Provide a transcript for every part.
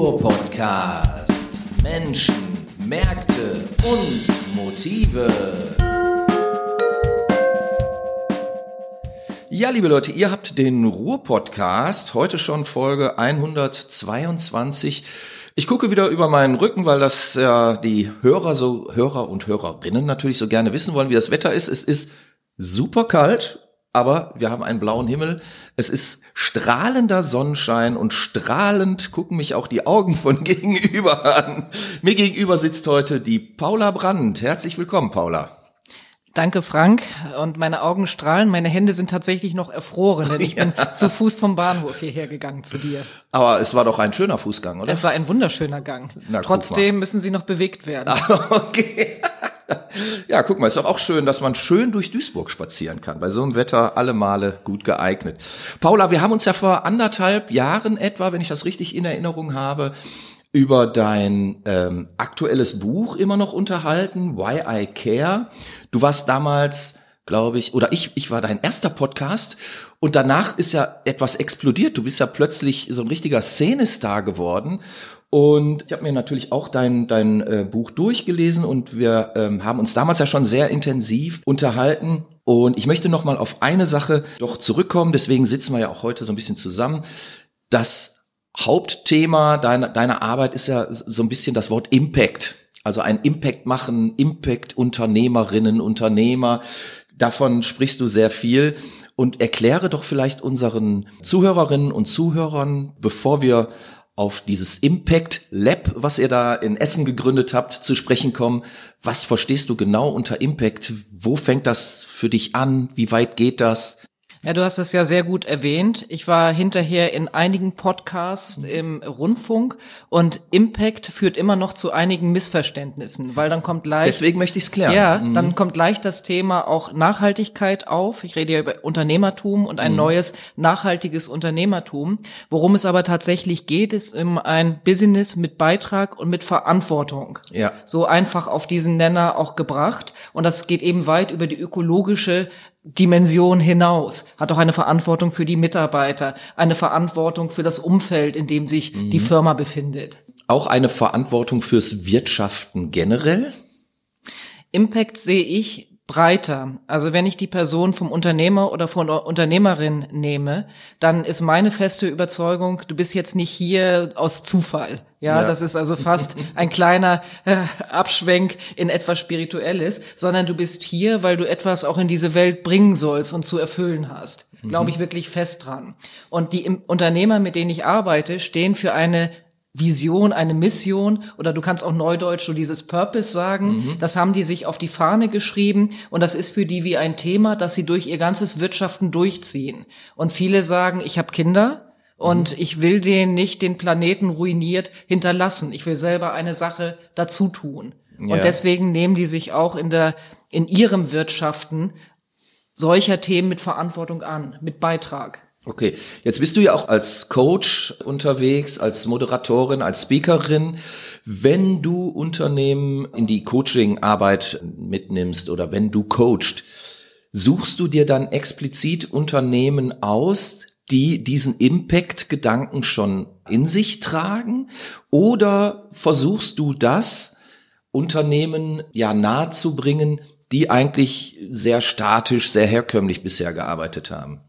Ruhr-Podcast. Menschen, Märkte und Motive. Ja, liebe Leute, ihr habt den Ruhr-Podcast, heute schon Folge 122. Ich gucke wieder über meinen Rücken, weil das ja die Hörer so, Hörer und Hörerinnen natürlich so gerne wissen wollen, wie das Wetter ist. Es ist super kalt, aber wir haben einen blauen Himmel. Es ist strahlender Sonnenschein und strahlend gucken mich auch die Augen von gegenüber an. Mir gegenüber sitzt heute die Paula Brandt. Herzlich willkommen, Paula. Danke, Frank. Und meine Augen strahlen. Meine Hände sind tatsächlich noch erfroren, denn ich ja. bin zu Fuß vom Bahnhof hierher gegangen zu dir. Aber es war doch ein schöner Fußgang, oder? Es war ein wunderschöner Gang. Na, Trotzdem müssen sie noch bewegt werden. okay. Ja, guck mal, ist doch auch schön, dass man schön durch Duisburg spazieren kann. Bei so einem Wetter alle Male gut geeignet. Paula, wir haben uns ja vor anderthalb Jahren etwa, wenn ich das richtig in Erinnerung habe, über dein ähm, aktuelles Buch immer noch unterhalten, Why I Care. Du warst damals, glaube ich, oder ich, ich war dein erster Podcast und danach ist ja etwas explodiert. Du bist ja plötzlich so ein richtiger Szenestar geworden und ich habe mir natürlich auch dein, dein äh, Buch durchgelesen und wir ähm, haben uns damals ja schon sehr intensiv unterhalten. Und ich möchte noch mal auf eine Sache doch zurückkommen. Deswegen sitzen wir ja auch heute so ein bisschen zusammen. Das Hauptthema deiner, deiner Arbeit ist ja so ein bisschen das Wort Impact. Also ein Impact machen, Impact Unternehmerinnen, Unternehmer. Davon sprichst du sehr viel. Und erkläre doch vielleicht unseren Zuhörerinnen und Zuhörern, bevor wir auf dieses Impact Lab, was ihr da in Essen gegründet habt, zu sprechen kommen. Was verstehst du genau unter Impact? Wo fängt das für dich an? Wie weit geht das? Ja, du hast es ja sehr gut erwähnt. Ich war hinterher in einigen Podcasts im Rundfunk und Impact führt immer noch zu einigen Missverständnissen, weil dann kommt leicht. Deswegen möchte ich es klären. Ja, mhm. dann kommt leicht das Thema auch Nachhaltigkeit auf. Ich rede ja über Unternehmertum und ein mhm. neues nachhaltiges Unternehmertum. Worum es aber tatsächlich geht, ist um ein Business mit Beitrag und mit Verantwortung. Ja. So einfach auf diesen Nenner auch gebracht. Und das geht eben weit über die ökologische Dimension hinaus, hat auch eine Verantwortung für die Mitarbeiter, eine Verantwortung für das Umfeld, in dem sich mhm. die Firma befindet. Auch eine Verantwortung fürs Wirtschaften generell? Impact sehe ich breiter. Also wenn ich die Person vom Unternehmer oder von der Unternehmerin nehme, dann ist meine feste Überzeugung, du bist jetzt nicht hier aus Zufall. Ja, ja. das ist also fast ein kleiner äh, Abschwenk in etwas Spirituelles, sondern du bist hier, weil du etwas auch in diese Welt bringen sollst und zu erfüllen hast. Mhm. Glaube ich wirklich fest dran. Und die Unternehmer, mit denen ich arbeite, stehen für eine Vision, eine Mission oder du kannst auch neudeutsch so dieses Purpose sagen. Mhm. Das haben die sich auf die Fahne geschrieben und das ist für die wie ein Thema, das sie durch ihr ganzes Wirtschaften durchziehen. Und viele sagen, ich habe Kinder und mhm. ich will denen nicht den Planeten ruiniert hinterlassen. Ich will selber eine Sache dazu tun. Ja. Und deswegen nehmen die sich auch in der in ihrem Wirtschaften solcher Themen mit Verantwortung an, mit Beitrag. Okay, jetzt bist du ja auch als Coach unterwegs, als Moderatorin, als Speakerin. Wenn du Unternehmen in die Coaching-Arbeit mitnimmst oder wenn du coachst, suchst du dir dann explizit Unternehmen aus, die diesen Impact-Gedanken schon in sich tragen? Oder versuchst du das Unternehmen ja nahezubringen, die eigentlich sehr statisch, sehr herkömmlich bisher gearbeitet haben?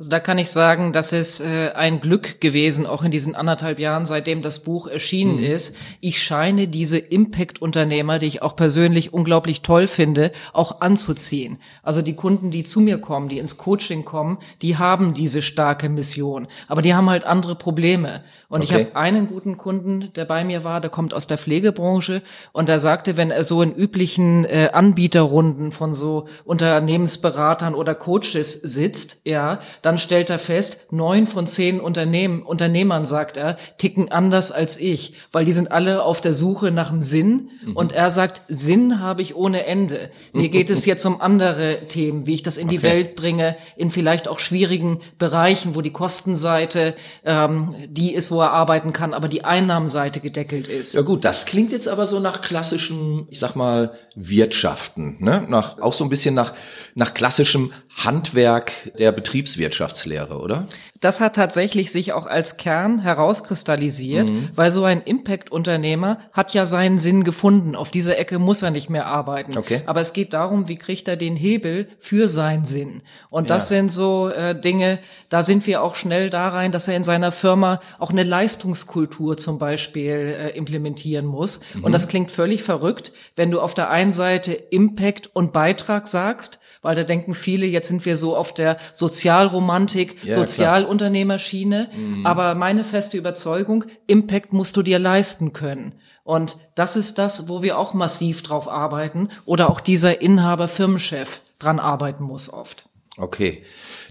Also da kann ich sagen, das ist äh, ein Glück gewesen, auch in diesen anderthalb Jahren, seitdem das Buch erschienen mhm. ist. Ich scheine diese Impact-Unternehmer, die ich auch persönlich unglaublich toll finde, auch anzuziehen. Also die Kunden, die zu mir kommen, die ins Coaching kommen, die haben diese starke Mission. Aber die haben halt andere Probleme. Und okay. ich habe einen guten Kunden, der bei mir war, der kommt aus der Pflegebranche und der sagte, wenn er so in üblichen äh, Anbieterrunden von so Unternehmensberatern oder Coaches sitzt, ja, dann stellt er fest, neun von zehn Unternehmen, Unternehmern, sagt er, ticken anders als ich, weil die sind alle auf der Suche nach dem Sinn mhm. und er sagt, Sinn habe ich ohne Ende. Mir geht es jetzt um andere Themen, wie ich das in die okay. Welt bringe, in vielleicht auch schwierigen Bereichen, wo die Kostenseite, ähm, die ist, wo er arbeiten kann, aber die Einnahmenseite gedeckelt ist. Ja gut, das klingt jetzt aber so nach klassischem, ich sag mal, Wirtschaften, ne? Nach, auch so ein bisschen nach, nach klassischem Handwerk der Betriebswirtschaftslehre, oder? Das hat tatsächlich sich auch als Kern herauskristallisiert, mhm. weil so ein Impact-Unternehmer hat ja seinen Sinn gefunden. Auf dieser Ecke muss er nicht mehr arbeiten. Okay. Aber es geht darum, wie kriegt er den Hebel für seinen Sinn? Und das ja. sind so äh, Dinge, da sind wir auch schnell da rein, dass er in seiner Firma auch eine Leistungskultur zum Beispiel äh, implementieren muss. Mhm. Und das klingt völlig verrückt, wenn du auf der einen Seite Impact und Beitrag sagst, weil da denken viele, jetzt sind wir so auf der Sozialromantik, ja, Sozialunternehmerschiene. Mhm. Aber meine feste Überzeugung, Impact musst du dir leisten können. Und das ist das, wo wir auch massiv drauf arbeiten oder auch dieser Inhaber Firmenchef dran arbeiten muss oft. Okay.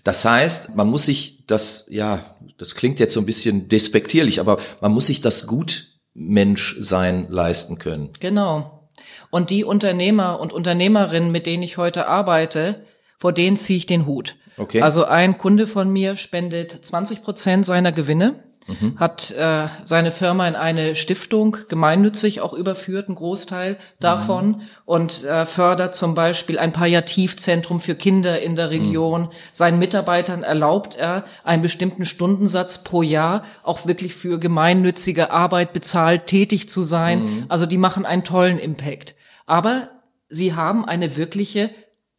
Das heißt, man muss sich das, ja, das klingt jetzt so ein bisschen despektierlich, aber man muss sich das Gutmenschsein leisten können. Genau. Und die Unternehmer und Unternehmerinnen, mit denen ich heute arbeite, vor denen ziehe ich den Hut. Okay. Also ein Kunde von mir spendet 20 Prozent seiner Gewinne mhm. hat äh, seine Firma in eine Stiftung gemeinnützig auch überführt, ein Großteil davon, mhm. und äh, fördert zum Beispiel ein Palliativzentrum für Kinder in der Region. Mhm. Seinen Mitarbeitern erlaubt er, einen bestimmten Stundensatz pro Jahr auch wirklich für gemeinnützige Arbeit bezahlt tätig zu sein. Mhm. Also die machen einen tollen Impact. Aber sie haben eine wirkliche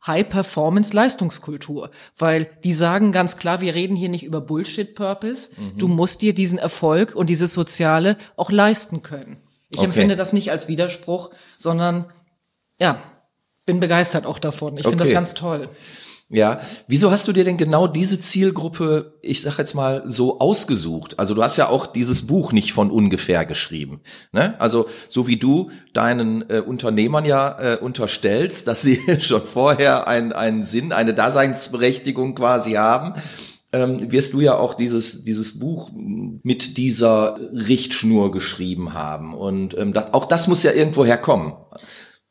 High-Performance-Leistungskultur, weil die sagen ganz klar, wir reden hier nicht über Bullshit-Purpose. Mhm. Du musst dir diesen Erfolg und dieses Soziale auch leisten können. Ich okay. empfinde das nicht als Widerspruch, sondern ja, bin begeistert auch davon. Ich okay. finde das ganz toll. Ja, wieso hast du dir denn genau diese Zielgruppe, ich sag jetzt mal, so ausgesucht? Also du hast ja auch dieses Buch nicht von ungefähr geschrieben. Ne? Also so wie du deinen äh, Unternehmern ja äh, unterstellst, dass sie schon vorher einen, einen Sinn, eine Daseinsberechtigung quasi haben, ähm, wirst du ja auch dieses, dieses Buch mit dieser Richtschnur geschrieben haben. Und ähm, das, auch das muss ja irgendwo herkommen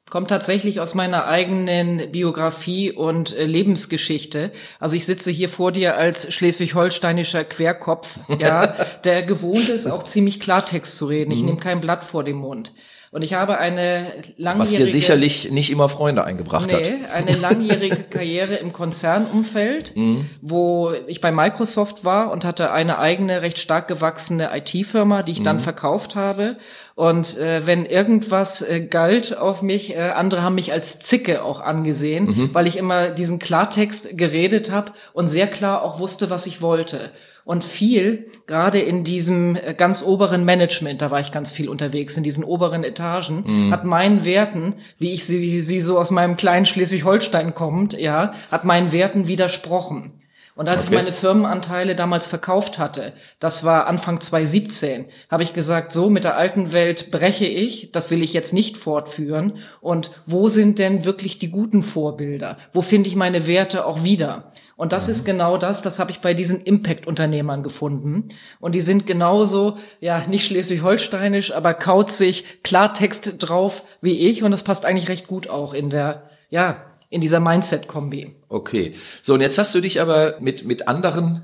kommt tatsächlich aus meiner eigenen Biografie und äh, Lebensgeschichte. Also ich sitze hier vor dir als schleswig-holsteinischer Querkopf, ja, der gewohnt ist, auch ziemlich Klartext zu reden. Ich mhm. nehme kein Blatt vor den Mund. Und ich habe eine langjährige... Was dir sicherlich nicht immer Freunde eingebracht nee, hat. eine langjährige Karriere im Konzernumfeld, mhm. wo ich bei Microsoft war und hatte eine eigene, recht stark gewachsene IT-Firma, die ich mhm. dann verkauft habe. Und äh, wenn irgendwas äh, galt auf mich, äh, andere haben mich als Zicke auch angesehen, mhm. weil ich immer diesen Klartext geredet habe und sehr klar auch wusste, was ich wollte. Und viel, gerade in diesem äh, ganz oberen Management, da war ich ganz viel unterwegs, in diesen oberen Etagen, mhm. hat meinen Werten, wie ich sie, sie so aus meinem kleinen Schleswig-Holstein kommt, ja, hat meinen Werten widersprochen. Und als okay. ich meine Firmenanteile damals verkauft hatte, das war Anfang 2017, habe ich gesagt, so mit der alten Welt breche ich, das will ich jetzt nicht fortführen. Und wo sind denn wirklich die guten Vorbilder? Wo finde ich meine Werte auch wieder? Und das mhm. ist genau das, das habe ich bei diesen Impact-Unternehmern gefunden. Und die sind genauso, ja, nicht schleswig-holsteinisch, aber kauzig, Klartext drauf wie ich. Und das passt eigentlich recht gut auch in der, ja, in dieser Mindset-Kombi. Okay. So, und jetzt hast du dich aber mit, mit anderen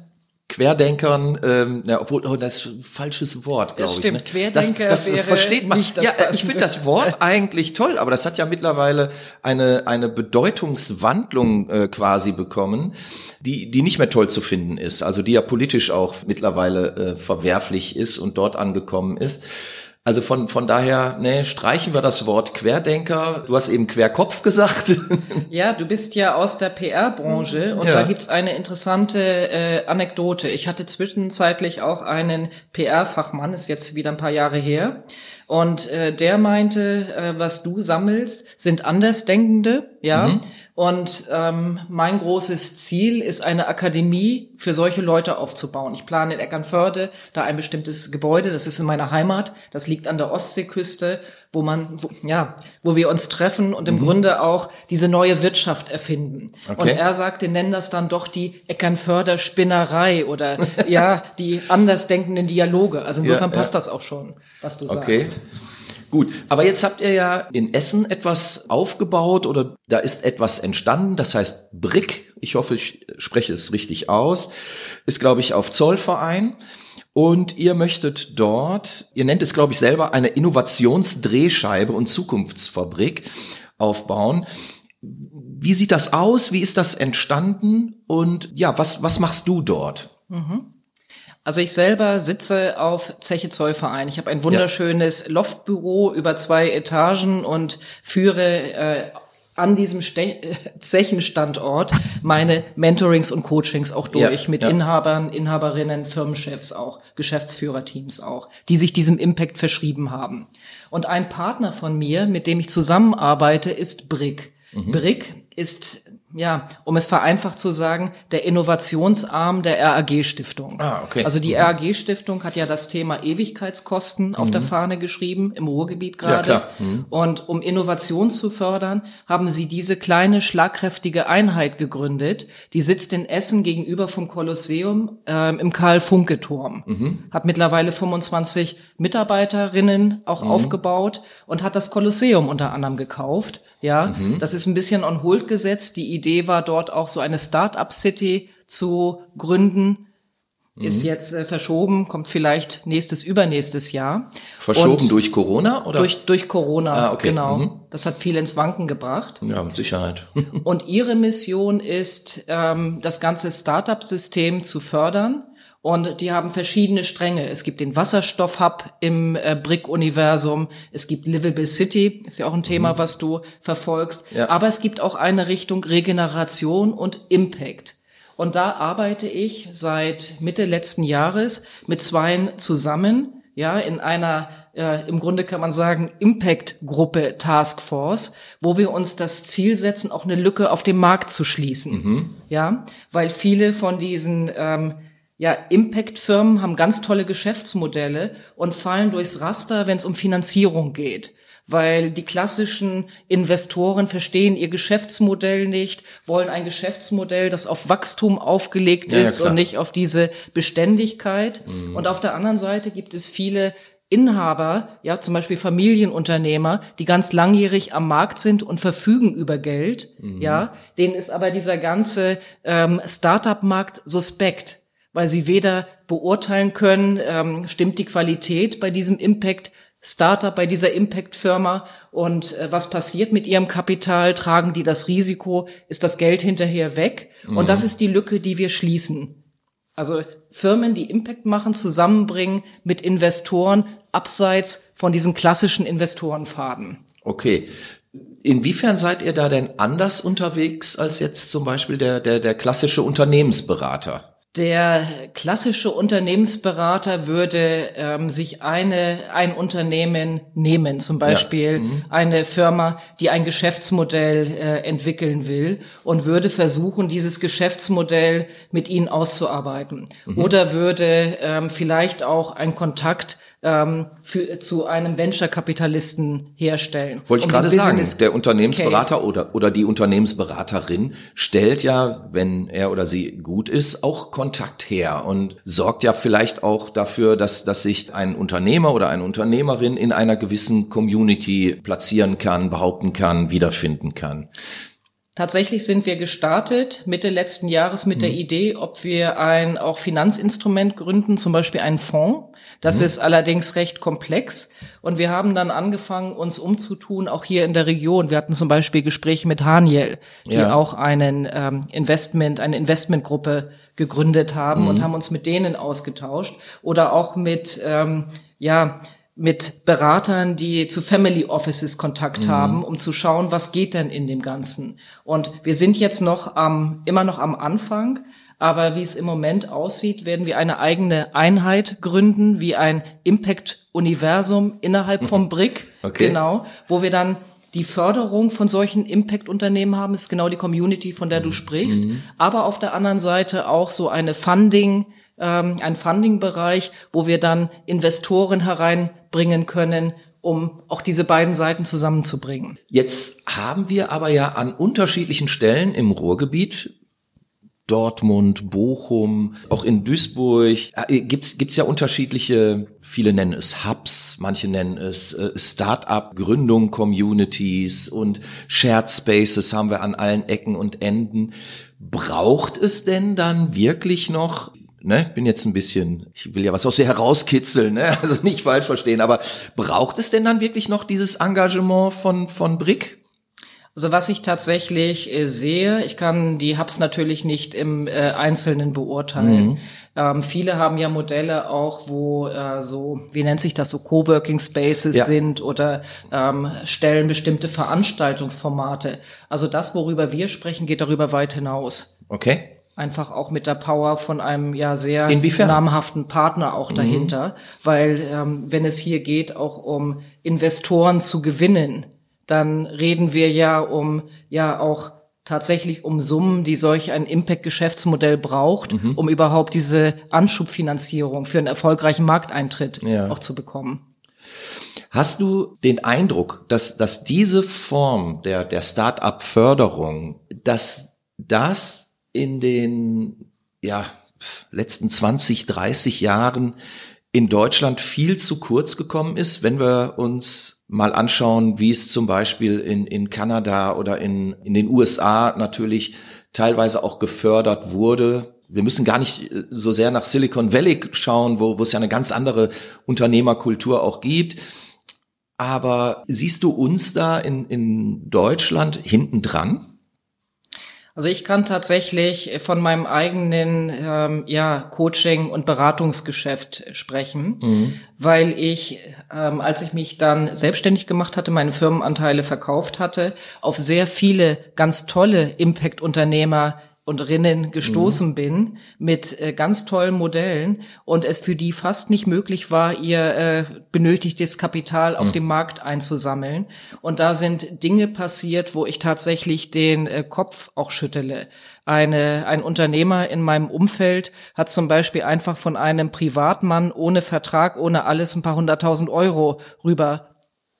Querdenkern, ähm, na, obwohl, oh, das ist ein falsches Wort, glaube ich. Stimmt, ne? Querdenker das, das versteht man. nicht das Ja, Passende. ich finde das Wort eigentlich toll, aber das hat ja mittlerweile eine, eine Bedeutungswandlung äh, quasi bekommen, die, die nicht mehr toll zu finden ist, also die ja politisch auch mittlerweile äh, verwerflich ist und dort angekommen ist. Also von, von daher, ne, streichen wir das Wort Querdenker. Du hast eben Querkopf gesagt. Ja, du bist ja aus der PR-Branche und ja. da gibt's eine interessante äh, Anekdote. Ich hatte zwischenzeitlich auch einen PR-Fachmann, ist jetzt wieder ein paar Jahre her. Und äh, der meinte, äh, was du sammelst, sind Andersdenkende, ja. Mhm. Und ähm, mein großes Ziel ist, eine Akademie für solche Leute aufzubauen. Ich plane in Eckernförde da ein bestimmtes Gebäude, das ist in meiner Heimat, das liegt an der Ostseeküste, wo man, wo, ja, wo wir uns treffen und im mhm. Grunde auch diese neue Wirtschaft erfinden. Okay. Und er sagte, nennen das dann doch die Eckernförder Spinnerei oder ja, die andersdenkenden Dialoge. Also insofern ja, passt ja. das auch schon, was du okay. sagst. Gut, aber jetzt habt ihr ja in Essen etwas aufgebaut oder da ist etwas entstanden, das heißt Brick, ich hoffe, ich spreche es richtig aus, ist, glaube ich, auf Zollverein. Und ihr möchtet dort, ihr nennt es, glaube ich, selber eine Innovationsdrehscheibe und Zukunftsfabrik aufbauen. Wie sieht das aus? Wie ist das entstanden? Und ja, was, was machst du dort? Mhm. Also ich selber sitze auf Zeche Zollverein. Ich habe ein wunderschönes ja. Loftbüro über zwei Etagen und führe äh, an diesem Ste Zechenstandort meine Mentorings und Coachings auch durch ja, mit ja. Inhabern, Inhaberinnen, Firmenchefs auch, Geschäftsführerteams auch, die sich diesem Impact verschrieben haben. Und ein Partner von mir, mit dem ich zusammenarbeite, ist Brick. Mhm. Brick ist ja, um es vereinfacht zu sagen, der Innovationsarm der RAG-Stiftung. Ah, okay. Also die mhm. RAG-Stiftung hat ja das Thema Ewigkeitskosten mhm. auf der mhm. Fahne geschrieben, im Ruhrgebiet gerade. Ja, mhm. Und um Innovation zu fördern, haben sie diese kleine, schlagkräftige Einheit gegründet. Die sitzt in Essen gegenüber vom Kolosseum äh, im Karl-Funke-Turm. Mhm. Hat mittlerweile 25 Mitarbeiterinnen auch mhm. aufgebaut und hat das Kolosseum unter anderem gekauft ja, das ist ein bisschen on hold gesetzt. Die Idee war dort auch so eine Start-up-City zu gründen. Mhm. Ist jetzt äh, verschoben, kommt vielleicht nächstes, übernächstes Jahr. Verschoben Und durch Corona oder? Durch, durch Corona, ah, okay. genau. Mhm. Das hat viel ins Wanken gebracht. Ja, mit Sicherheit. Und ihre Mission ist, ähm, das ganze Start-up-System zu fördern und die haben verschiedene Stränge. Es gibt den Wasserstoff-Hub im äh, Brick-Universum. Es gibt Livable City, ist ja auch ein Thema, mhm. was du verfolgst. Ja. Aber es gibt auch eine Richtung Regeneration und Impact. Und da arbeite ich seit Mitte letzten Jahres mit zweien zusammen, ja, in einer äh, im Grunde kann man sagen, Impact-Gruppe Taskforce, wo wir uns das Ziel setzen, auch eine Lücke auf dem Markt zu schließen. Mhm. Ja, weil viele von diesen ähm, ja, Impact-Firmen haben ganz tolle Geschäftsmodelle und fallen durchs Raster, wenn es um Finanzierung geht. Weil die klassischen Investoren verstehen ihr Geschäftsmodell nicht, wollen ein Geschäftsmodell, das auf Wachstum aufgelegt ja, ist ja, und nicht auf diese Beständigkeit. Mhm. Und auf der anderen Seite gibt es viele Inhaber, ja, zum Beispiel Familienunternehmer, die ganz langjährig am Markt sind und verfügen über Geld, mhm. ja, denen ist aber dieser ganze ähm, Startup-Markt suspekt weil sie weder beurteilen können, ähm, stimmt die Qualität bei diesem Impact Startup, bei dieser Impact-Firma und äh, was passiert mit ihrem Kapital? Tragen die das Risiko? Ist das Geld hinterher weg? Mhm. Und das ist die Lücke, die wir schließen. Also Firmen, die Impact machen, zusammenbringen mit Investoren abseits von diesen klassischen Investorenfaden. Okay. Inwiefern seid ihr da denn anders unterwegs als jetzt zum Beispiel der, der, der klassische Unternehmensberater? Der klassische Unternehmensberater würde ähm, sich eine ein Unternehmen nehmen, zum Beispiel ja. mhm. eine Firma, die ein Geschäftsmodell äh, entwickeln will und würde versuchen, dieses Geschäftsmodell mit ihnen auszuarbeiten. Mhm. Oder würde ähm, vielleicht auch einen Kontakt ähm, für, zu einem Venture-Kapitalisten herstellen. Wollte ich um gerade sagen, der Unternehmensberater oder, oder die Unternehmensberaterin stellt ja, wenn er oder sie gut ist, auch Kontakt her und sorgt ja vielleicht auch dafür, dass, dass sich ein Unternehmer oder eine Unternehmerin in einer gewissen Community platzieren kann, behaupten kann, wiederfinden kann. Tatsächlich sind wir gestartet Mitte letzten Jahres mit mhm. der Idee, ob wir ein auch Finanzinstrument gründen, zum Beispiel einen Fonds. Das mhm. ist allerdings recht komplex. Und wir haben dann angefangen, uns umzutun, auch hier in der Region. Wir hatten zum Beispiel Gespräche mit Haniel, die ja. auch einen ähm, Investment, eine Investmentgruppe gegründet haben mhm. und haben uns mit denen ausgetauscht. Oder auch mit, ähm, ja, mit Beratern, die zu Family Offices Kontakt mhm. haben, um zu schauen, was geht denn in dem Ganzen. Und wir sind jetzt noch am, immer noch am Anfang, aber wie es im Moment aussieht, werden wir eine eigene Einheit gründen, wie ein Impact-Universum innerhalb vom BRIC, okay. genau, wo wir dann die Förderung von solchen Impact-Unternehmen haben, ist genau die Community, von der du mhm. sprichst, mhm. aber auf der anderen Seite auch so eine Funding, ähm, ein Funding-Bereich, wo wir dann Investoren hereinbringen können, um auch diese beiden Seiten zusammenzubringen. Jetzt haben wir aber ja an unterschiedlichen Stellen im Ruhrgebiet Dortmund, Bochum, auch in Duisburg äh, gibt's gibt's ja unterschiedliche, viele nennen es Hubs, manche nennen es äh, Start-up Gründung Communities und Shared Spaces haben wir an allen Ecken und Enden. Braucht es denn dann wirklich noch ne, bin jetzt ein bisschen, ich will ja was aus dir herauskitzeln, ne, also nicht falsch verstehen, aber braucht es denn dann wirklich noch dieses Engagement von, von Brick? Also was ich tatsächlich äh, sehe, ich kann die Hubs natürlich nicht im äh, Einzelnen beurteilen. Mhm. Ähm, viele haben ja Modelle auch, wo äh, so, wie nennt sich das, so Coworking Spaces ja. sind oder ähm, stellen bestimmte Veranstaltungsformate. Also das, worüber wir sprechen, geht darüber weit hinaus. Okay. Einfach auch mit der Power von einem ja sehr Inwiefern? namhaften Partner auch mhm. dahinter, mhm. weil ähm, wenn es hier geht, auch um Investoren zu gewinnen, dann reden wir ja um ja auch tatsächlich um Summen, die solch ein Impact-Geschäftsmodell braucht, mhm. um überhaupt diese Anschubfinanzierung für einen erfolgreichen Markteintritt ja. auch zu bekommen. Hast du den Eindruck, dass, dass diese Form der, der Start-up-Förderung, dass das in den ja, letzten 20, 30 Jahren in Deutschland viel zu kurz gekommen ist, wenn wir uns mal anschauen, wie es zum Beispiel in, in Kanada oder in, in den USA natürlich teilweise auch gefördert wurde. Wir müssen gar nicht äh, so sehr nach Silicon Valley schauen, wo, wo es ja eine ganz andere Unternehmerkultur auch gibt. Aber siehst du uns da in, in Deutschland hinten dran? Also ich kann tatsächlich von meinem eigenen ähm, ja, Coaching- und Beratungsgeschäft sprechen, mhm. weil ich, ähm, als ich mich dann selbstständig gemacht hatte, meine Firmenanteile verkauft hatte, auf sehr viele ganz tolle Impact-Unternehmer und Rinnen gestoßen mhm. bin mit äh, ganz tollen Modellen und es für die fast nicht möglich war, ihr äh, benötigtes Kapital auf mhm. dem Markt einzusammeln. Und da sind Dinge passiert, wo ich tatsächlich den äh, Kopf auch schüttele. Eine, ein Unternehmer in meinem Umfeld hat zum Beispiel einfach von einem Privatmann ohne Vertrag, ohne alles ein paar hunderttausend Euro rüber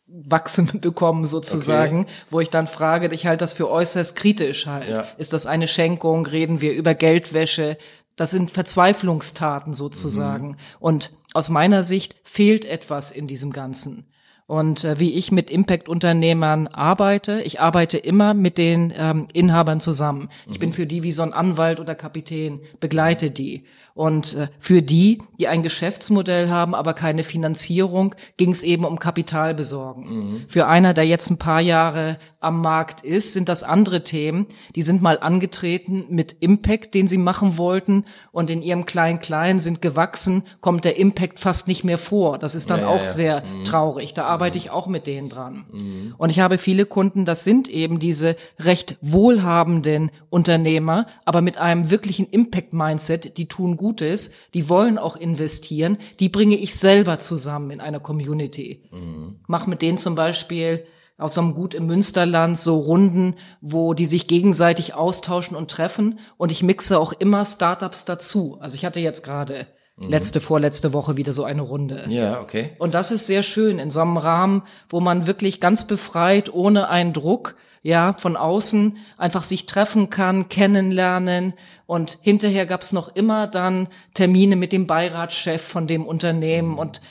wachsen bekommen sozusagen, okay. wo ich dann frage, ich halte das für äußerst kritisch halt. Ja. Ist das eine Schenkung? Reden wir über Geldwäsche? Das sind Verzweiflungstaten sozusagen. Mhm. Und aus meiner Sicht fehlt etwas in diesem Ganzen. Und äh, wie ich mit Impact-Unternehmern arbeite, ich arbeite immer mit den ähm, Inhabern zusammen. Ich mhm. bin für die wie so ein Anwalt oder Kapitän, begleite die. Und äh, für die, die ein Geschäftsmodell haben, aber keine Finanzierung, ging es eben um Kapital besorgen. Mhm. Für einer, der jetzt ein paar Jahre am Markt ist, sind das andere Themen. Die sind mal angetreten mit Impact, den sie machen wollten, und in ihrem Klein-Klein sind gewachsen, kommt der Impact fast nicht mehr vor. Das ist dann ja, auch ja. sehr mhm. traurig. Da arbeite mhm. ich auch mit denen dran. Mhm. Und ich habe viele Kunden, das sind eben diese recht wohlhabenden Unternehmer, aber mit einem wirklichen Impact-Mindset, die tun Gutes, die wollen auch investieren, die bringe ich selber zusammen in einer Community. Mhm. Mach mit denen zum Beispiel auf so einem Gut im Münsterland so Runden, wo die sich gegenseitig austauschen und treffen. Und ich mixe auch immer Startups dazu. Also ich hatte jetzt gerade mhm. letzte, vorletzte Woche wieder so eine Runde. Ja, okay. Und das ist sehr schön in so einem Rahmen, wo man wirklich ganz befreit, ohne einen Druck, ja, von außen einfach sich treffen kann, kennenlernen. Und hinterher gab's noch immer dann Termine mit dem Beiratschef von dem Unternehmen und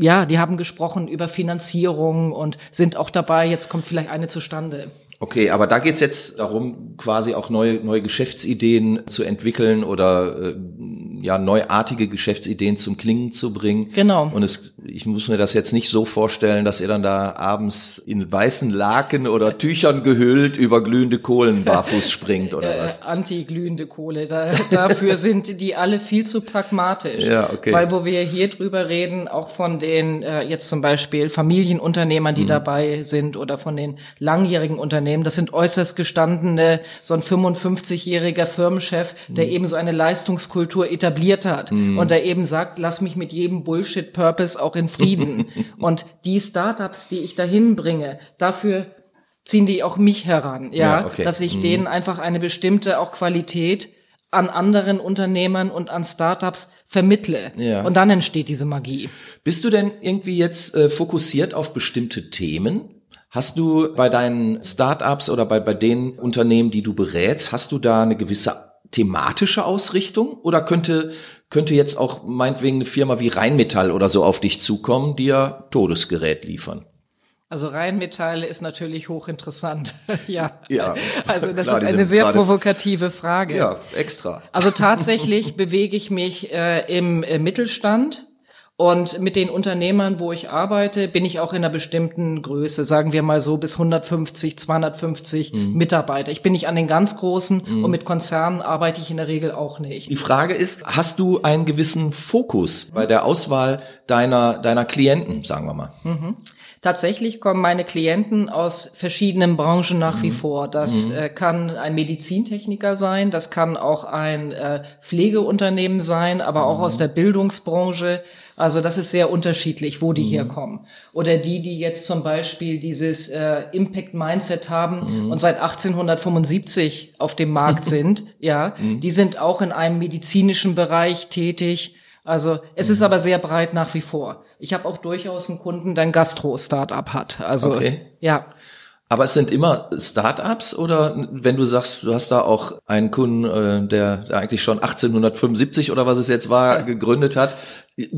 ja, die haben gesprochen über Finanzierung und sind auch dabei, jetzt kommt vielleicht eine zustande. Okay, aber da geht's jetzt darum, quasi auch neue, neue Geschäftsideen zu entwickeln oder äh, ja neuartige Geschäftsideen zum Klingen zu bringen. Genau. Und es, ich muss mir das jetzt nicht so vorstellen, dass ihr dann da abends in weißen Laken oder Tüchern gehüllt über glühende Kohlen barfuß springt oder äh, was? Anti-glühende Kohle. Da, dafür sind die alle viel zu pragmatisch. Ja, okay. Weil wo wir hier drüber reden, auch von den äh, jetzt zum Beispiel Familienunternehmern, die mhm. dabei sind oder von den langjährigen Unternehmen Unternehmen. Das sind äußerst gestandene, so ein 55-jähriger Firmenchef, der mhm. eben so eine Leistungskultur etabliert hat mhm. und der eben sagt, lass mich mit jedem Bullshit-Purpose auch in Frieden. und die Startups, die ich dahin bringe, dafür ziehen die auch mich heran, ja, ja okay. dass ich mhm. denen einfach eine bestimmte auch Qualität an anderen Unternehmern und an Startups vermittle. Ja. Und dann entsteht diese Magie. Bist du denn irgendwie jetzt äh, fokussiert auf bestimmte Themen? Hast du bei deinen Startups oder bei, bei den Unternehmen, die du berätst, hast du da eine gewisse thematische Ausrichtung oder könnte, könnte jetzt auch meinetwegen eine Firma wie Rheinmetall oder so auf dich zukommen, die ja Todesgerät liefern? Also Rheinmetall ist natürlich hochinteressant. ja. ja. Also das Klar, ist eine sehr provokative Frage. Ja, extra. Also tatsächlich bewege ich mich äh, im äh, Mittelstand Und mit den Unternehmern, wo ich arbeite, bin ich auch in einer bestimmten Größe, sagen wir mal so bis 150, 250 mhm. Mitarbeiter. Ich bin nicht an den ganz großen mhm. und mit Konzernen arbeite ich in der Regel auch nicht. Die Frage ist, hast du einen gewissen Fokus bei der Auswahl deiner, deiner Klienten, sagen wir mal? Mhm. Tatsächlich kommen meine Klienten aus verschiedenen Branchen nach mhm. wie vor. Das mhm. äh, kann ein Medizintechniker sein, das kann auch ein äh, Pflegeunternehmen sein, aber auch aus mhm. der Bildungsbranche. Also das ist sehr unterschiedlich, wo die mhm. herkommen. Oder die, die jetzt zum Beispiel dieses äh, Impact Mindset haben mhm. und seit 1875 auf dem Markt sind, ja, mhm. die sind auch in einem medizinischen Bereich tätig. Also es ist mhm. aber sehr breit nach wie vor. Ich habe auch durchaus einen Kunden, der ein Gastro-Startup hat. Also okay. ja. Aber es sind immer Startups oder wenn du sagst, du hast da auch einen Kunden, äh, der, der eigentlich schon 1875 oder was es jetzt war, gegründet hat.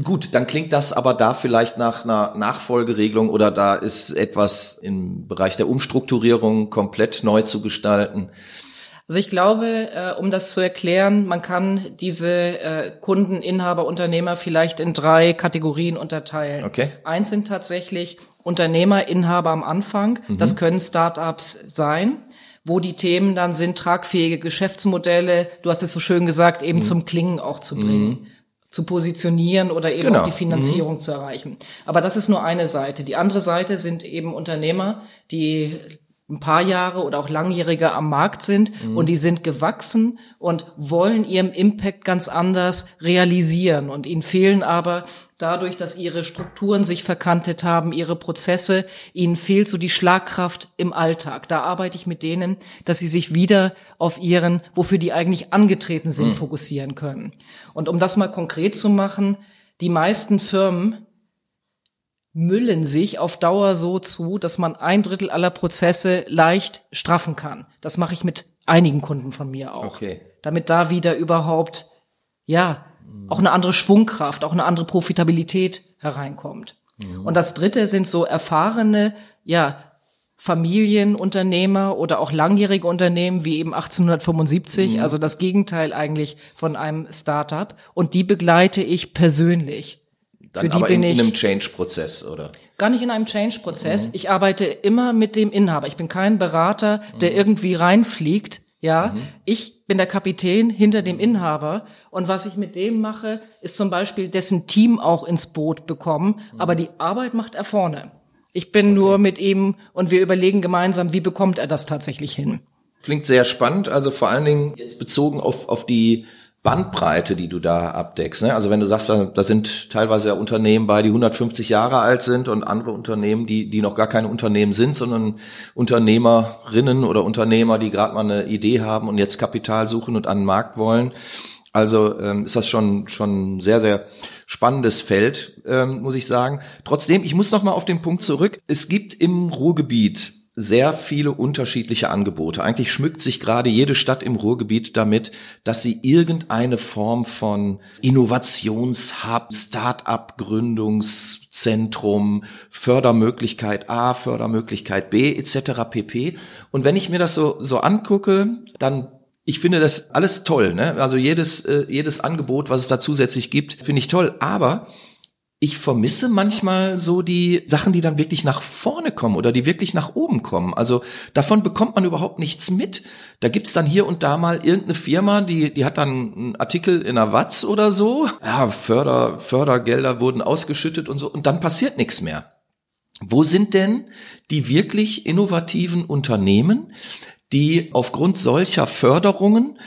Gut, dann klingt das aber da vielleicht nach einer Nachfolgeregelung oder da ist etwas im Bereich der Umstrukturierung komplett neu zu gestalten. Also ich glaube, äh, um das zu erklären, man kann diese äh, Kunden, Inhaber, Unternehmer vielleicht in drei Kategorien unterteilen. Okay. Eins sind tatsächlich Unternehmer, Inhaber am Anfang. Mhm. Das können Startups sein wo die Themen dann sind, tragfähige Geschäftsmodelle, du hast es so schön gesagt, eben mhm. zum Klingen auch zu bringen. Mhm zu positionieren oder eben genau. auch die Finanzierung mhm. zu erreichen. Aber das ist nur eine Seite. Die andere Seite sind eben Unternehmer, die ein paar Jahre oder auch langjährige am Markt sind mhm. und die sind gewachsen und wollen ihren Impact ganz anders realisieren und ihnen fehlen aber dadurch, dass ihre Strukturen sich verkantet haben, ihre Prozesse, ihnen fehlt so die Schlagkraft im Alltag. Da arbeite ich mit denen, dass sie sich wieder auf ihren, wofür die eigentlich angetreten sind, mhm. fokussieren können. Und um das mal konkret zu machen, die meisten Firmen müllen sich auf Dauer so zu, dass man ein Drittel aller Prozesse leicht straffen kann. Das mache ich mit einigen Kunden von mir auch. Okay. Damit da wieder überhaupt, ja, auch eine andere Schwungkraft, auch eine andere Profitabilität hereinkommt. Mhm. Und das dritte sind so erfahrene, ja, Familienunternehmer oder auch langjährige Unternehmen wie eben 1875, mhm. also das Gegenteil eigentlich von einem Startup. Und die begleite ich persönlich. Dann Für die aber bin in, ich in einem Change-Prozess, oder? Gar nicht in einem Change-Prozess. Mhm. Ich arbeite immer mit dem Inhaber. Ich bin kein Berater, der mhm. irgendwie reinfliegt. Ja, mhm. ich bin der Kapitän hinter dem Inhaber und was ich mit dem mache, ist zum Beispiel dessen Team auch ins Boot bekommen, mhm. aber die Arbeit macht er vorne. Ich bin okay. nur mit ihm und wir überlegen gemeinsam, wie bekommt er das tatsächlich hin. Klingt sehr spannend, also vor allen Dingen jetzt bezogen auf, auf die Bandbreite, die du da abdeckst. Ne? Also wenn du sagst, da, sind teilweise Unternehmen bei, die 150 Jahre alt sind und andere Unternehmen, die, die noch gar keine Unternehmen sind, sondern Unternehmerinnen oder Unternehmer, die gerade mal eine Idee haben und jetzt Kapital suchen und an den Markt wollen. Also ähm, ist das schon schon sehr sehr spannendes Feld, ähm, muss ich sagen. Trotzdem, ich muss noch mal auf den Punkt zurück. Es gibt im Ruhrgebiet sehr viele unterschiedliche Angebote. Eigentlich schmückt sich gerade jede Stadt im Ruhrgebiet damit, dass sie irgendeine Form von Innovationshub, Start-up-Gründungszentrum, Fördermöglichkeit A, Fördermöglichkeit B etc. pp. Und wenn ich mir das so, so angucke, dann ich finde das alles toll, ne? Also jedes, äh, jedes Angebot, was es da zusätzlich gibt, finde ich toll. Aber ich vermisse manchmal so die Sachen, die dann wirklich nach vorne kommen oder die wirklich nach oben kommen. Also davon bekommt man überhaupt nichts mit. Da gibt's dann hier und da mal irgendeine Firma, die, die hat dann einen Artikel in der Watz oder so. Ja, Förder, Fördergelder wurden ausgeschüttet und so. Und dann passiert nichts mehr. Wo sind denn die wirklich innovativen Unternehmen, die aufgrund solcher Förderungen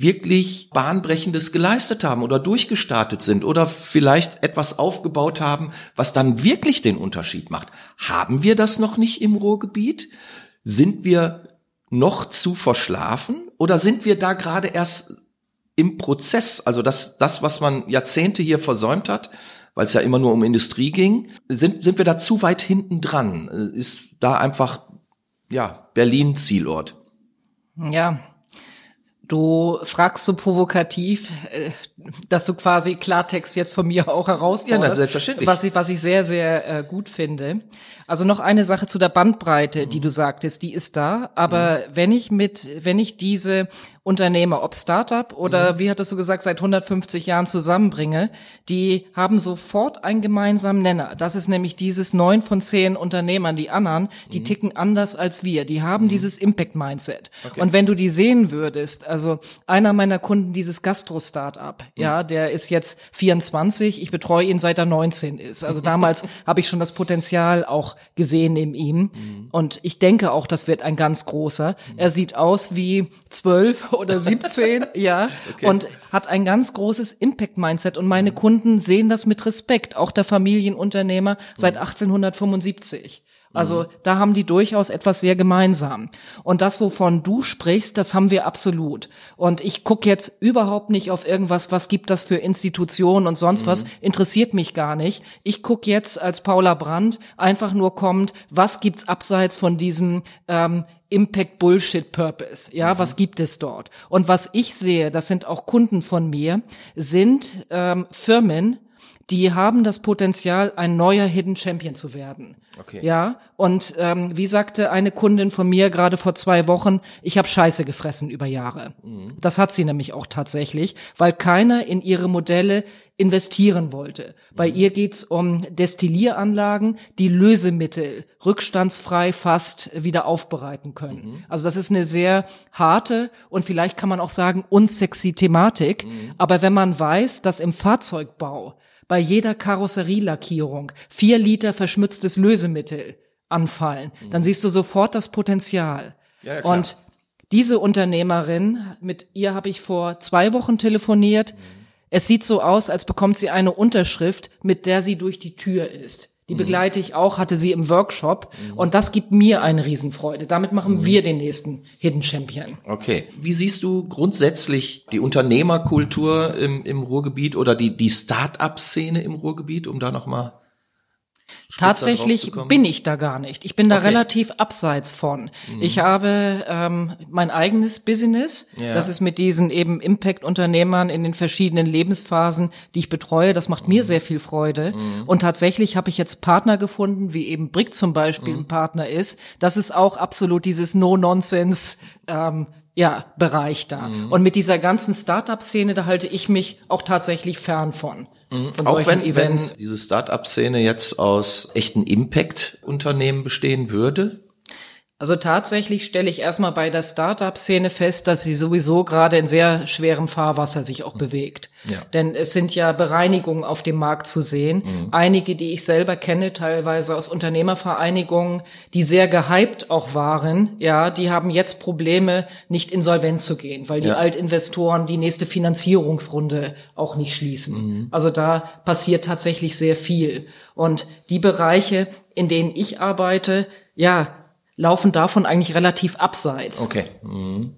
wirklich Bahnbrechendes geleistet haben oder durchgestartet sind oder vielleicht etwas aufgebaut haben, was dann wirklich den Unterschied macht. Haben wir das noch nicht im Ruhrgebiet? Sind wir noch zu verschlafen oder sind wir da gerade erst im Prozess? Also das, das, was man Jahrzehnte hier versäumt hat, weil es ja immer nur um Industrie ging, sind, sind wir da zu weit hinten dran? Ist da einfach, ja, Berlin Zielort? Ja, Du fragst so provokativ, äh, dass du quasi Klartext jetzt von mir auch herausforderst. Ja, selbstverständlich. Was ich, was ich sehr, sehr äh, gut finde. Also noch eine Sache zu der Bandbreite, die du sagtest, die ist da. Aber mhm. wenn ich mit, wenn ich diese Unternehmer, ob Startup oder mhm. wie hattest du gesagt, seit 150 Jahren zusammenbringe, die haben sofort einen gemeinsamen Nenner. Das ist nämlich dieses neun von zehn Unternehmern, die anderen, die mhm. ticken anders als wir. Die haben mhm. dieses Impact-Mindset. Okay. Und wenn du die sehen würdest, also einer meiner Kunden, dieses Gastro-Startup, mhm. ja, der ist jetzt 24, ich betreue ihn seit er 19 ist. Also damals habe ich schon das Potenzial auch gesehen in ihm. Mhm. Und ich denke auch, das wird ein ganz großer. Mhm. Er sieht aus wie zwölf oder 17, ja, okay. und hat ein ganz großes Impact-Mindset und meine Kunden sehen das mit Respekt, auch der Familienunternehmer seit 1875. Also da haben die durchaus etwas sehr gemeinsam. Und das, wovon du sprichst, das haben wir absolut. Und ich gucke jetzt überhaupt nicht auf irgendwas, was gibt das für Institutionen und sonst mhm. was, interessiert mich gar nicht. Ich gucke jetzt als Paula Brandt einfach nur kommt, was gibt's abseits von diesem ähm, Impact Bullshit Purpose. Ja, mhm. was gibt es dort? Und was ich sehe, das sind auch Kunden von mir, sind ähm, Firmen, die haben das Potenzial, ein neuer Hidden Champion zu werden. Okay. Ja, und ähm, wie sagte eine Kundin von mir gerade vor zwei Wochen, ich habe Scheiße gefressen über Jahre. Mhm. Das hat sie nämlich auch tatsächlich, weil keiner in ihre Modelle investieren wollte. Mhm. Bei ihr geht's um Destillieranlagen, die Lösemittel rückstandsfrei fast wieder aufbereiten können. Mhm. Also das ist eine sehr harte und vielleicht kann man auch sagen unsexy Thematik. Mhm. Aber wenn man weiß, dass im Fahrzeugbau bei jeder Karosserielackierung vier Liter verschmutztes Lösemittel anfallen, mhm. dann siehst du sofort das Potenzial. Ja, ja, Und diese Unternehmerin, mit ihr habe ich vor zwei Wochen telefoniert. Mhm. Es sieht so aus, als bekommt sie eine Unterschrift, mit der sie durch die Tür ist. Die mhm. begleite ich auch, hatte sie im Workshop mhm. und das gibt mir eine Riesenfreude. Damit machen mhm. wir den nächsten Hidden Champion. Okay. Wie siehst du grundsätzlich die Unternehmerkultur im, im Ruhrgebiet oder die, die Start-up-Szene im Ruhrgebiet, um da nochmal Tatsächlich bin ich da gar nicht. Ich bin da okay. relativ abseits von. Mhm. Ich habe ähm, mein eigenes Business. Ja. Das ist mit diesen eben Impact-Unternehmern in den verschiedenen Lebensphasen, die ich betreue. Das macht mhm. mir sehr viel Freude. Mhm. Und tatsächlich habe ich jetzt Partner gefunden, wie eben Brick zum Beispiel mhm. ein Partner ist. Das ist auch absolut dieses No-Nonsense. Ähm, ja, Bereich da. Mhm. Und mit dieser ganzen Startup-Szene, da halte ich mich auch tatsächlich fern von. Mhm. Auch wenn, Events. wenn diese Start-up-Szene jetzt aus echten Impact-Unternehmen bestehen würde? Also tatsächlich stelle ich erstmal bei der Startup-Szene fest, dass sie sowieso gerade in sehr schwerem Fahrwasser sich auch bewegt. Ja. Denn es sind ja Bereinigungen auf dem Markt zu sehen. Mhm. Einige, die ich selber kenne, teilweise aus Unternehmervereinigungen, die sehr gehypt auch waren, ja, die haben jetzt Probleme, nicht insolvent zu gehen, weil die ja. Altinvestoren die nächste Finanzierungsrunde auch nicht schließen. Mhm. Also da passiert tatsächlich sehr viel. Und die Bereiche, in denen ich arbeite, ja, laufen davon eigentlich relativ abseits. Okay. Mhm.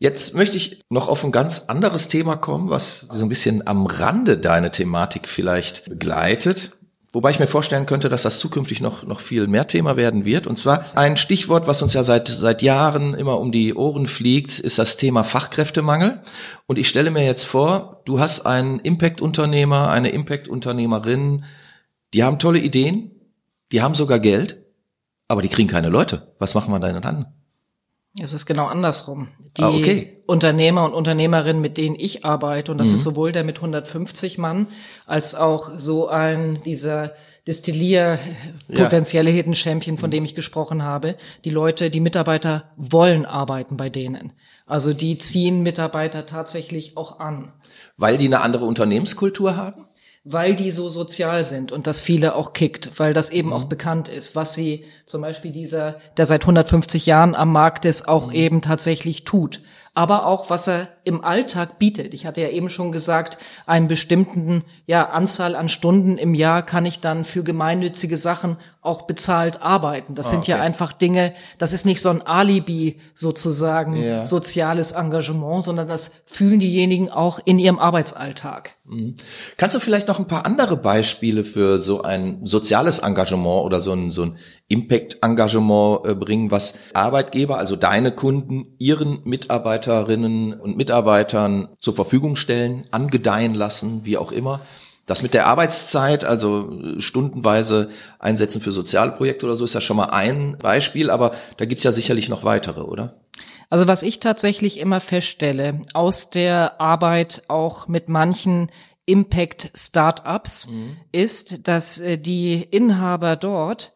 Jetzt möchte ich noch auf ein ganz anderes Thema kommen, was so ein bisschen am Rande deine Thematik vielleicht begleitet. Wobei ich mir vorstellen könnte, dass das zukünftig noch, noch viel mehr Thema werden wird. Und zwar ein Stichwort, was uns ja seit, seit Jahren immer um die Ohren fliegt, ist das Thema Fachkräftemangel. Und ich stelle mir jetzt vor, du hast einen Impact-Unternehmer, eine Impact-Unternehmerin, die haben tolle Ideen, die haben sogar Geld, aber die kriegen keine Leute. Was machen wir denn dann? Es ist genau andersrum. Die ah, okay. Unternehmer und Unternehmerinnen, mit denen ich arbeite, und das mhm. ist sowohl der mit 150 Mann als auch so ein dieser Destillier potenzielle ja. Hidden Champion, von dem ich gesprochen habe. Die Leute, die Mitarbeiter wollen arbeiten bei denen. Also die ziehen Mitarbeiter tatsächlich auch an. Weil die eine andere Unternehmenskultur haben? Weil die so sozial sind und das viele auch kickt, weil das eben mhm. auch bekannt ist, was sie zum Beispiel dieser, der seit 150 Jahren am Markt ist, auch mhm. eben tatsächlich tut. Aber auch, was er im Alltag bietet. Ich hatte ja eben schon gesagt, einen bestimmten ja, Anzahl an Stunden im Jahr kann ich dann für gemeinnützige Sachen auch bezahlt arbeiten. Das ah, sind okay. ja einfach Dinge, das ist nicht so ein Alibi sozusagen, ja. soziales Engagement, sondern das fühlen diejenigen auch in ihrem Arbeitsalltag. Mhm. Kannst du vielleicht noch ein paar andere Beispiele für so ein soziales Engagement oder so ein, so ein Impact-Engagement äh, bringen, was Arbeitgeber, also deine Kunden, ihren Mitarbeiterinnen und Mitarbeitern zur Verfügung stellen, angedeihen lassen, wie auch immer? Das mit der Arbeitszeit, also äh, stundenweise einsetzen für Sozialprojekte oder so, ist ja schon mal ein Beispiel, aber da gibt's ja sicherlich noch weitere, oder? Also was ich tatsächlich immer feststelle, aus der Arbeit auch mit manchen Impact Startups, mhm. ist, dass äh, die Inhaber dort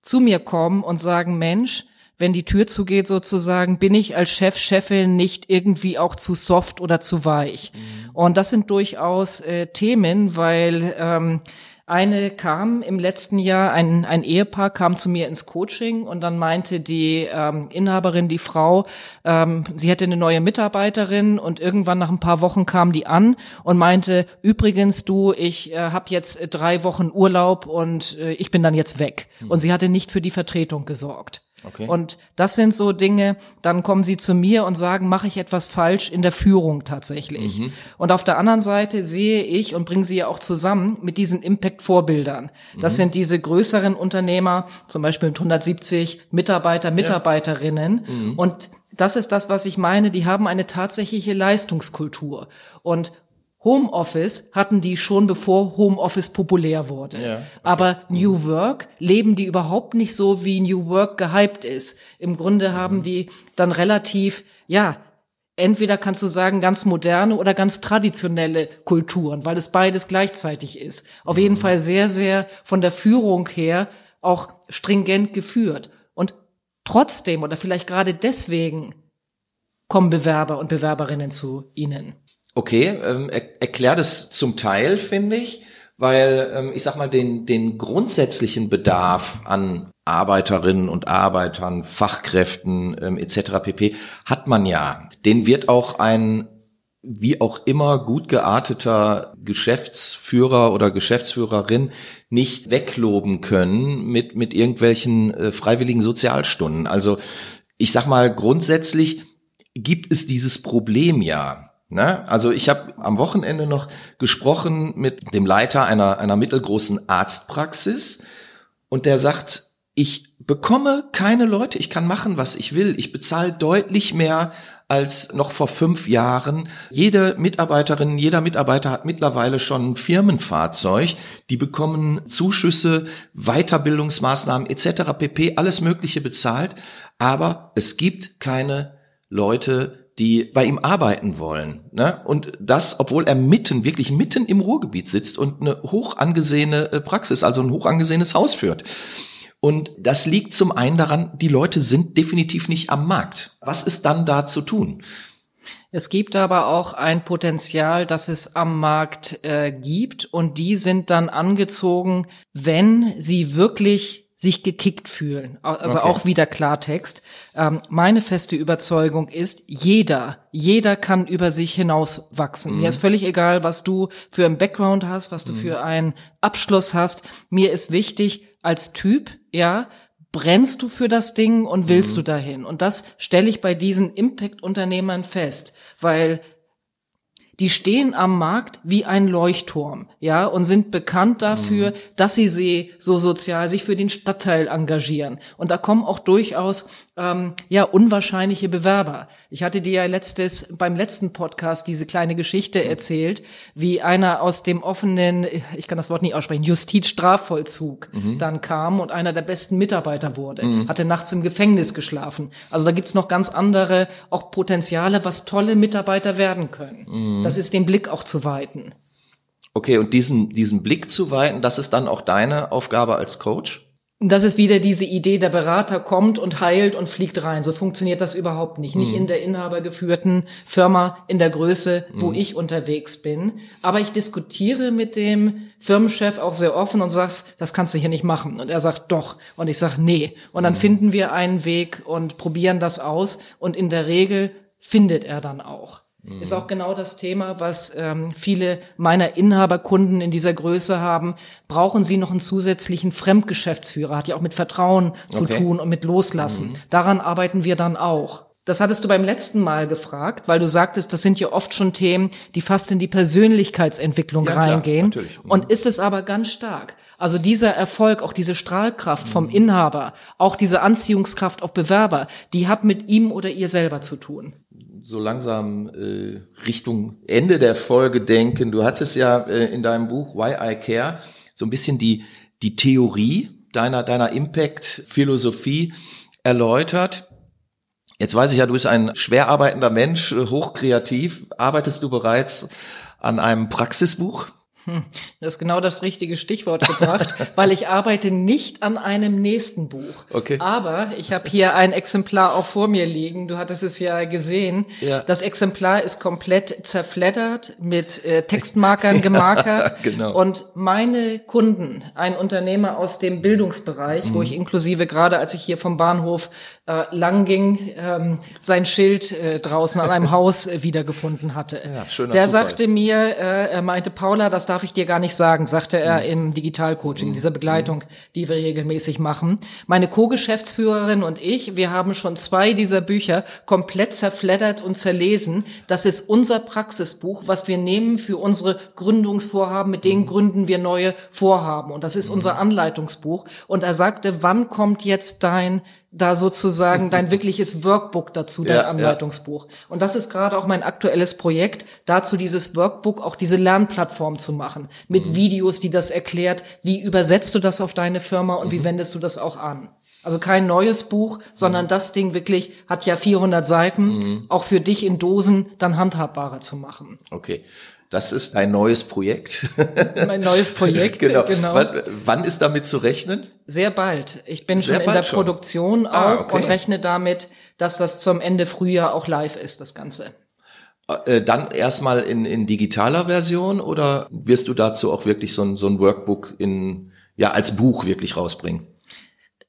zu mir kommen und sagen, Mensch, wenn die Tür zugeht sozusagen, bin ich als Chef, Chefin nicht irgendwie auch zu soft oder zu weich. Mhm. Und das sind durchaus äh, Themen, weil ähm, eine kam im letzten Jahr, ein, ein Ehepaar kam zu mir ins Coaching und dann meinte die ähm, Inhaberin, die Frau, ähm, sie hätte eine neue Mitarbeiterin und irgendwann nach ein paar Wochen kam die an und meinte, übrigens du, ich äh, habe jetzt drei Wochen Urlaub und äh, ich bin dann jetzt weg. Mhm. Und sie hatte nicht für die Vertretung gesorgt. Okay. Und das sind so Dinge, dann kommen sie zu mir und sagen, mache ich etwas falsch in der Führung tatsächlich. Mhm. Und auf der anderen Seite sehe ich und bringe sie ja auch zusammen mit diesen Impact-Vorbildern. Das mhm. sind diese größeren Unternehmer, zum Beispiel mit 170 Mitarbeiter, Mitarbeiterinnen. Ja. Mhm. Und das ist das, was ich meine. Die haben eine tatsächliche Leistungskultur. Und Homeoffice hatten die schon bevor Homeoffice populär wurde. Ja, okay. Aber New Work leben die überhaupt nicht so, wie New Work gehypt ist. Im Grunde haben mhm. die dann relativ, ja, entweder kannst du sagen ganz moderne oder ganz traditionelle Kulturen, weil es beides gleichzeitig ist. Auf mhm. jeden Fall sehr, sehr von der Führung her auch stringent geführt. Und trotzdem oder vielleicht gerade deswegen kommen Bewerber und Bewerberinnen zu ihnen. Okay, ähm, er, erklärt es zum Teil, finde ich, weil ähm, ich sag mal, den, den grundsätzlichen Bedarf an Arbeiterinnen und Arbeitern, Fachkräften ähm, etc. pp. hat man ja. Den wird auch ein wie auch immer gut gearteter Geschäftsführer oder Geschäftsführerin nicht wegloben können mit, mit irgendwelchen äh, freiwilligen Sozialstunden. Also ich sag mal, grundsätzlich gibt es dieses Problem ja. Ne? Also ich habe am Wochenende noch gesprochen mit dem Leiter einer, einer mittelgroßen Arztpraxis und der sagt, ich bekomme keine Leute, ich kann machen, was ich will. Ich bezahle deutlich mehr als noch vor fünf Jahren. Jede Mitarbeiterin, jeder Mitarbeiter hat mittlerweile schon ein Firmenfahrzeug. Die bekommen Zuschüsse, Weiterbildungsmaßnahmen etc. pp. Alles Mögliche bezahlt. Aber es gibt keine Leute, die bei ihm arbeiten wollen. Ne? Und das, obwohl er mitten, wirklich mitten im Ruhrgebiet sitzt und eine hoch angesehene äh, Praxis, also ein hoch angesehenes Haus führt. Und das liegt zum einen daran, die Leute sind definitiv nicht am Markt. Was ist dann da zu tun? Es gibt aber auch ein Potenzial, das es am Markt äh, gibt und die sind dann angezogen, wenn sie wirklich sich gekickt fühlen. Also okay. auch wieder Klartext. Ähm, meine feste Überzeugung ist, jeder, jeder kann über sich hinaus wachsen. Mhm. Mir ist völlig egal, was du für einen Background hast, was du mhm. für einen Abschluss hast. Mir ist wichtig, als Typ, ja, brennst du für das Ding und willst mhm. du dahin? Und das stelle ich bei diesen Impact-Unternehmern fest, weil die stehen am Markt wie ein Leuchtturm, ja, und sind bekannt dafür, mhm. dass sie, sie so sozial sich für den Stadtteil engagieren. Und da kommen auch durchaus ähm, ja unwahrscheinliche Bewerber. Ich hatte dir ja letztes beim letzten Podcast diese kleine Geschichte erzählt, wie einer aus dem offenen, ich kann das Wort nicht aussprechen, Justizstrafvollzug mhm. dann kam und einer der besten Mitarbeiter wurde, mhm. hatte nachts im Gefängnis geschlafen. Also da gibt's noch ganz andere auch Potenziale, was tolle Mitarbeiter werden können. Mhm. Das ist den Blick auch zu weiten. Okay, und diesen, diesen Blick zu weiten, das ist dann auch deine Aufgabe als Coach? Das ist wieder diese Idee, der Berater kommt und heilt und fliegt rein. So funktioniert das überhaupt nicht. Nicht mhm. in der inhabergeführten Firma in der Größe, wo mhm. ich unterwegs bin. Aber ich diskutiere mit dem Firmenchef auch sehr offen und sag's, das kannst du hier nicht machen. Und er sagt doch. Und ich sag nee. Und dann mhm. finden wir einen Weg und probieren das aus. Und in der Regel findet er dann auch. Mhm. Ist auch genau das Thema, was ähm, viele meiner Inhaberkunden in dieser Größe haben. Brauchen sie noch einen zusätzlichen Fremdgeschäftsführer? Hat ja auch mit Vertrauen zu okay. tun und mit Loslassen. Mhm. Daran arbeiten wir dann auch. Das hattest du beim letzten Mal gefragt, weil du sagtest, das sind ja oft schon Themen, die fast in die Persönlichkeitsentwicklung ja, reingehen. Klar, mhm. Und ist es aber ganz stark. Also dieser Erfolg, auch diese Strahlkraft vom mhm. Inhaber, auch diese Anziehungskraft auf Bewerber, die hat mit ihm oder ihr selber zu tun so langsam äh, Richtung Ende der Folge denken. Du hattest ja äh, in deinem Buch Why I Care so ein bisschen die, die Theorie deiner, deiner Impact-Philosophie erläutert. Jetzt weiß ich ja, du bist ein schwer arbeitender Mensch, äh, hochkreativ. Arbeitest du bereits an einem Praxisbuch? Hm, das ist genau das richtige Stichwort gebracht, weil ich arbeite nicht an einem nächsten Buch. Okay. Aber ich habe hier ein Exemplar auch vor mir liegen. Du hattest es ja gesehen. Ja. Das Exemplar ist komplett zerfleddert, mit äh, Textmarkern gemarkert. genau. Und meine Kunden, ein Unternehmer aus dem Bildungsbereich, Mhm. wo ich inklusive gerade, als ich hier vom Bahnhof äh, lang ging, ähm, sein Schild äh, draußen an einem Haus äh, wiedergefunden hatte. Ja, schöner Der Zufall. sagte mir, äh, er meinte, Paula, das darf ich dir gar nicht sagen, sagte er Mhm. im Digitalcoaching, dieser Begleitung, die wir regelmäßig machen. Meine Co-Geschäftsführerin und ich, wir haben schon zwei dieser Bücher komplett zerfleddert und zerlesen. Das ist unser Praxisbuch, was wir nehmen für unsere Gründungsvorhaben, mit Mhm. denen gründen wir neue Vorhaben. Und das ist unser Anleitungsbuch. Und er sagte, wann kommt jetzt dein da sozusagen dein wirkliches Workbook dazu, dein Ja, ja. Anleitungsbuch. Und das ist gerade auch mein aktuelles Projekt, dazu dieses Workbook, auch diese Lernplattform zu machen, mit Mhm. Videos, die das erklärt, wie übersetzt du das auf deine Firma und Mhm. wie wendest du das auch an. Also kein neues Buch, Mhm. sondern das Ding wirklich hat ja 400 Seiten, auch für dich in Dosen dann handhabbarer zu machen. Okay. Das ist ein neues Projekt. Mein neues Projekt, genau. genau. Wann, wann ist damit zu rechnen? Sehr bald. Ich bin Sehr schon in der schon. Produktion auch Ah, okay. und rechne damit, dass das zum Ende Frühjahr auch live ist, das Ganze. Äh, dann erstmal in, in digitaler Version oder wirst du dazu auch wirklich so ein, so ein Workbook in, ja, als Buch wirklich rausbringen?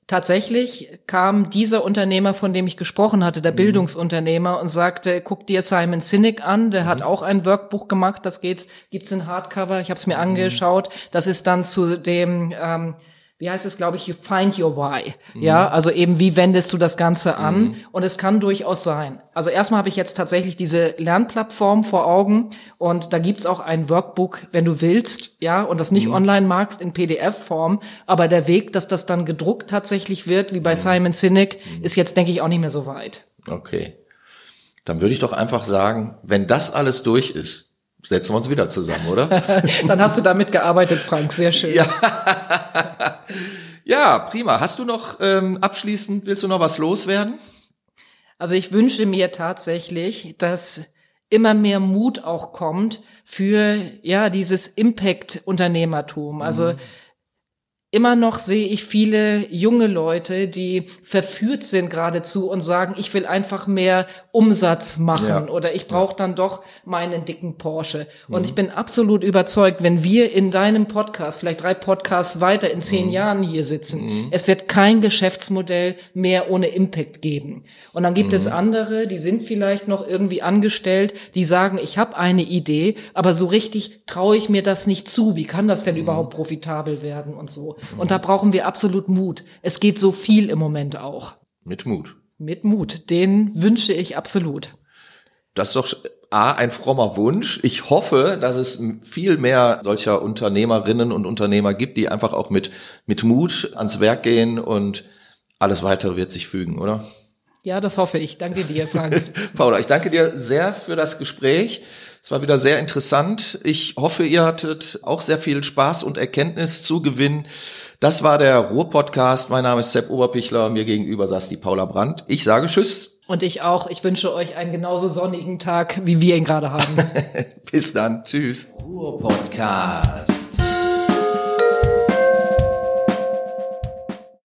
Tatsächlich kam dieser Unternehmer, von dem ich gesprochen hatte, der Bildungsunternehmer, und sagte, guck dir Simon Sinek an, der hat auch ein Workbuch gemacht, das geht's, gibt's in Hardcover, ich habe es mir angeschaut, das ist dann zu dem, ähm, wie heißt es, glaube ich, you find your why. Ja, also eben, wie wendest du das Ganze an? Und es kann durchaus sein. Also erstmal habe ich jetzt tatsächlich diese Lernplattform vor Augen und da gibt's auch ein Workbook, wenn du willst, ja, und das nicht online magst in PDF-Form, aber der Weg, dass das dann gedruckt tatsächlich wird, wie bei Simon Sinek, ist jetzt, denke ich, auch nicht mehr so weit. Okay. Dann würde ich doch einfach sagen, wenn das alles durch ist, setzen wir uns wieder zusammen, oder? Dann hast du damit gearbeitet, Frank, sehr schön. ja, prima. Hast du noch ähm, abschließend, willst du noch was loswerden? Also ich wünsche mir tatsächlich, dass immer mehr Mut auch kommt für ja dieses Impact-Unternehmertum. Also immer noch sehe ich viele junge Leute, die verführt sind geradezu und sagen, ich will einfach mehr Umsatz machen Ja. oder ich brauche dann doch meinen dicken Porsche. Und ich bin absolut überzeugt, wenn wir in deinem Podcast, vielleicht drei Podcasts weiter in zehn Jahren hier sitzen, es wird kein Geschäftsmodell mehr ohne Impact geben. Und dann gibt es andere, die sind vielleicht noch irgendwie angestellt, die sagen, ich habe eine Idee, aber so richtig traue ich mir das nicht zu. Wie kann das denn überhaupt profitabel werden und so? Und da brauchen wir absolut Mut. Es geht so viel im Moment auch. Mit Mut. Mit Mut. Den wünsche ich absolut. Das ist doch A, ein frommer Wunsch. Ich hoffe, dass es viel mehr solcher Unternehmerinnen und Unternehmer gibt, die einfach auch mit, mit Mut ans Werk gehen und alles weitere wird sich fügen, oder? Ja, das hoffe ich. Danke dir, Frank. Paula, ich danke dir sehr für das Gespräch. Es war wieder sehr interessant. Ich hoffe, ihr hattet auch sehr viel Spaß und Erkenntnis zu gewinnen. Das war der Ruhr-Podcast. Mein Name ist Sepp Oberpichler. Mir gegenüber saß die Paula Brandt. Ich sage Tschüss. Und ich auch. Ich wünsche euch einen genauso sonnigen Tag, wie wir ihn gerade haben. Bis dann. Tschüss. Ruhr Podcast.